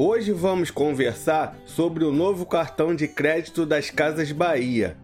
Hoje vamos conversar sobre o novo cartão de crédito das Casas Bahia.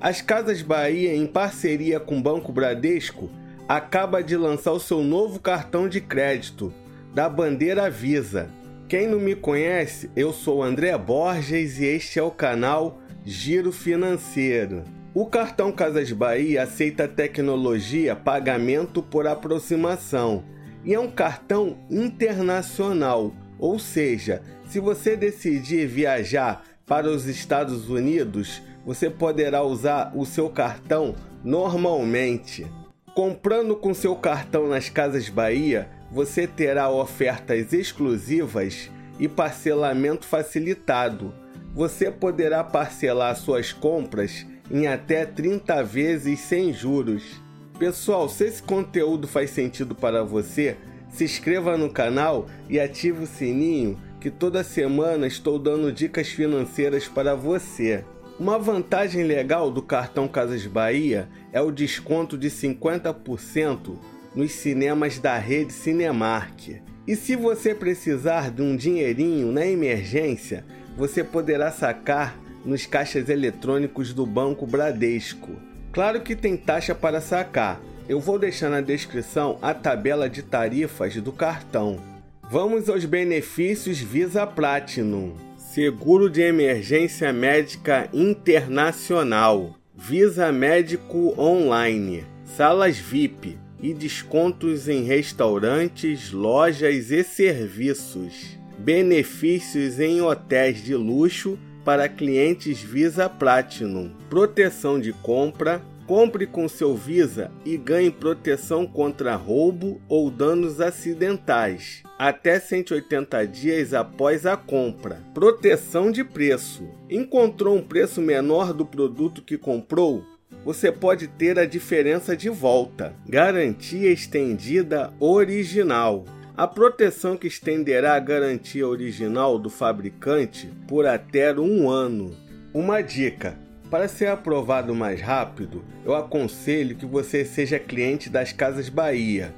As Casas Bahia, em parceria com o Banco Bradesco, acaba de lançar o seu novo cartão de crédito, da bandeira Visa. Quem não me conhece, eu sou André Borges e este é o canal Giro Financeiro. O cartão Casas Bahia aceita tecnologia pagamento por aproximação e é um cartão internacional, ou seja, se você decidir viajar para os Estados Unidos, você poderá usar o seu cartão normalmente. Comprando com seu cartão nas Casas Bahia, você terá ofertas exclusivas e parcelamento facilitado. Você poderá parcelar suas compras em até 30 vezes sem juros. Pessoal, se esse conteúdo faz sentido para você, se inscreva no canal e ative o sininho que toda semana estou dando dicas financeiras para você. Uma vantagem legal do cartão Casas Bahia é o desconto de 50% nos cinemas da rede Cinemark. E se você precisar de um dinheirinho na emergência, você poderá sacar nos caixas eletrônicos do Banco Bradesco. Claro que tem taxa para sacar. Eu vou deixar na descrição a tabela de tarifas do cartão. Vamos aos benefícios Visa Platinum. Seguro de emergência médica internacional. Visa Médico Online. Salas VIP e descontos em restaurantes, lojas e serviços. Benefícios em hotéis de luxo para clientes Visa Platinum, proteção de compra, compre com seu Visa e ganhe proteção contra roubo ou danos acidentais, até 180 dias após a compra. Proteção de preço. Encontrou um preço menor do produto que comprou? Você pode ter a diferença de volta. Garantia estendida original a proteção que estenderá a garantia original do fabricante por até um ano. Uma dica: para ser aprovado mais rápido, eu aconselho que você seja cliente das Casas Bahia.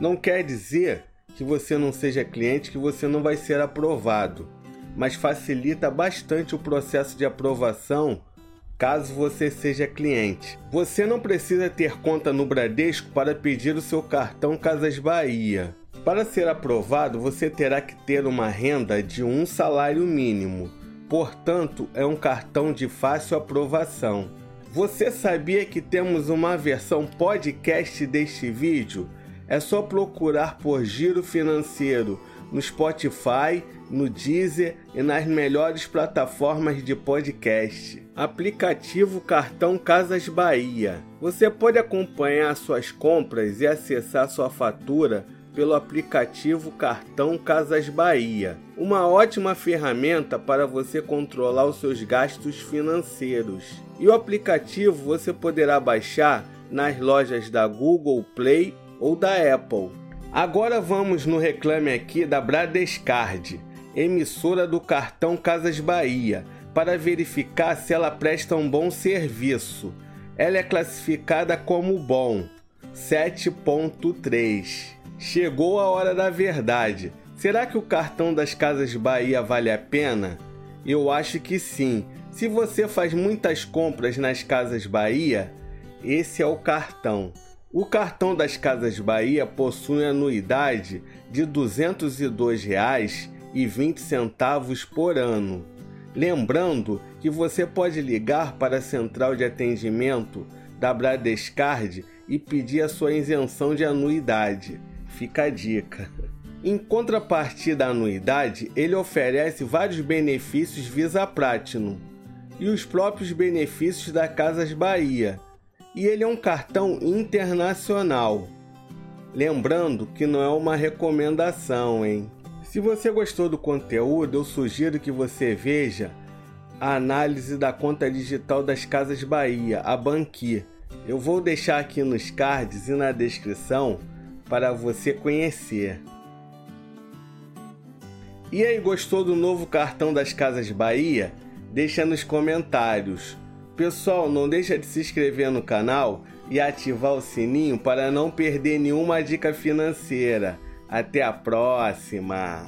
Não quer dizer que você não seja cliente que você não vai ser aprovado, mas facilita bastante o processo de aprovação caso você seja cliente. Você não precisa ter conta no Bradesco para pedir o seu cartão Casas Bahia. Para ser aprovado, você terá que ter uma renda de um salário mínimo. Portanto, é um cartão de fácil aprovação. Você sabia que temos uma versão podcast deste vídeo? É só procurar por Giro Financeiro no Spotify, no Deezer e nas melhores plataformas de podcast. Aplicativo Cartão Casas Bahia. Você pode acompanhar suas compras e acessar sua fatura pelo aplicativo Cartão Casas Bahia, uma ótima ferramenta para você controlar os seus gastos financeiros. E o aplicativo você poderá baixar nas lojas da Google Play ou da Apple. Agora vamos no reclame aqui da Bradescard, emissora do cartão Casas Bahia, para verificar se ela presta um bom serviço. Ela é classificada como bom, 7.3. Chegou a hora da verdade. Será que o cartão das Casas Bahia vale a pena? Eu acho que sim. Se você faz muitas compras nas Casas Bahia, esse é o cartão. O cartão das Casas Bahia possui anuidade de R$ 202,20 por ano. Lembrando que você pode ligar para a central de atendimento da Bradescard e pedir a sua isenção de anuidade. Fica a dica. Em contrapartida à anuidade, ele oferece vários benefícios Visa Platinum e os próprios benefícios da Casas Bahia. E ele é um cartão internacional. Lembrando que não é uma recomendação, hein? Se você gostou do conteúdo, eu sugiro que você veja a análise da conta digital das Casas Bahia, a Banqui. Eu vou deixar aqui nos cards e na descrição para você conhecer. E aí, gostou do novo cartão das Casas Bahia? Deixa nos comentários. Pessoal, não deixa de se inscrever no canal e ativar o sininho para não perder nenhuma dica financeira. Até a próxima!